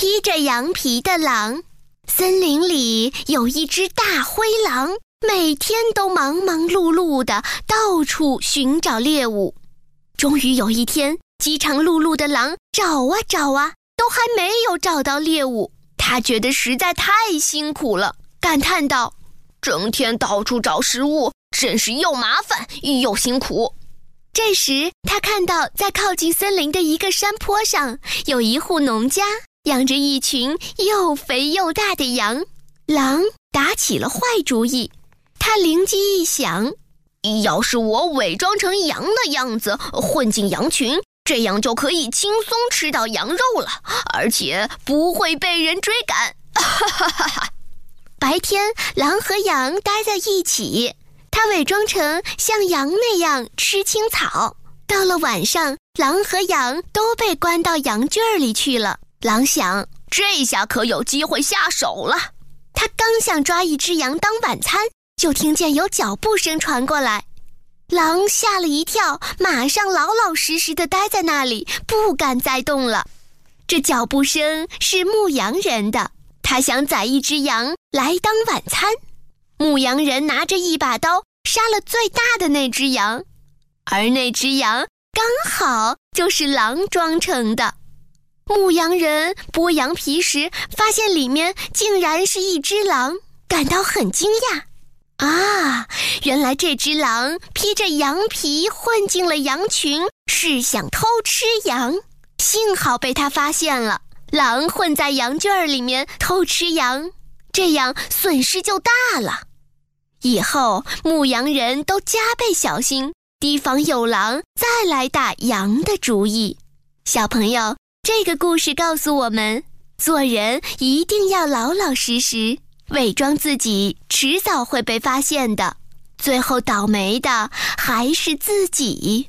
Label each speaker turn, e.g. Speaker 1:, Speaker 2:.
Speaker 1: 披着羊皮的狼。森林里有一只大灰狼，每天都忙忙碌碌的到处寻找猎物。终于有一天，饥肠辘辘的狼找啊找啊，都还没有找到猎物。他觉得实在太辛苦了，感叹道：“整天到处找食物，真是又麻烦又辛苦。”这时，他看到在靠近森林的一个山坡上，有一户农家养着一群又肥又大的羊。狼打起了坏主意，他灵机一想：要是我伪装成羊的样子混进羊群，这样就可以轻松吃到羊肉了，而且不会被人追赶。哈哈哈哈！白天，狼和羊待在一起。他伪装成像羊那样吃青草。到了晚上，狼和羊都被关到羊圈里去了。狼想，这下可有机会下手了。他刚想抓一只羊当晚餐，就听见有脚步声传过来。狼吓了一跳，马上老老实实的待在那里，不敢再动了。这脚步声是牧羊人的，他想宰一只羊来当晚餐。牧羊人拿着一把刀，杀了最大的那只羊，而那只羊刚好就是狼装成的。牧羊人剥羊皮时，发现里面竟然是一只狼，感到很惊讶。啊，原来这只狼披着羊皮混进了羊群，是想偷吃羊。幸好被他发现了，狼混在羊圈儿里面偷吃羊，这样损失就大了。以后牧羊人都加倍小心，提防有狼再来打羊的主意。小朋友，这个故事告诉我们，做人一定要老老实实，伪装自己迟早会被发现的，最后倒霉的还是自己。